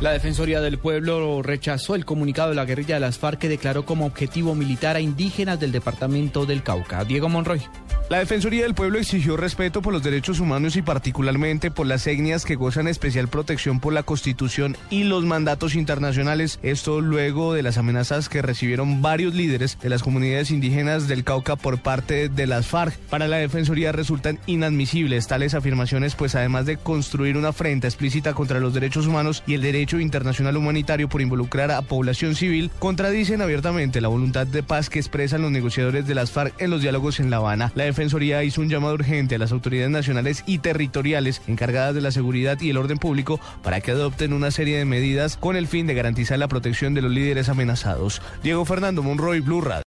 La Defensoría del Pueblo rechazó el comunicado de la guerrilla de las FARC que declaró como objetivo militar a indígenas del departamento del Cauca. Diego Monroy. La Defensoría del Pueblo exigió respeto por los derechos humanos y particularmente por las etnias que gozan especial protección por la Constitución y los mandatos internacionales. Esto luego de las amenazas que recibieron varios líderes de las comunidades indígenas del Cauca por parte de las FARC. Para la Defensoría resultan inadmisibles tales afirmaciones, pues además de construir una afrenta explícita contra los derechos humanos y el derecho internacional humanitario por involucrar a población civil, contradicen abiertamente la voluntad de paz que expresan los negociadores de las FARC en los diálogos en La Habana. Defensoría hizo un llamado urgente a las autoridades nacionales y territoriales encargadas de la seguridad y el orden público para que adopten una serie de medidas con el fin de garantizar la protección de los líderes amenazados. Diego Fernando Monroy, Blue Radio.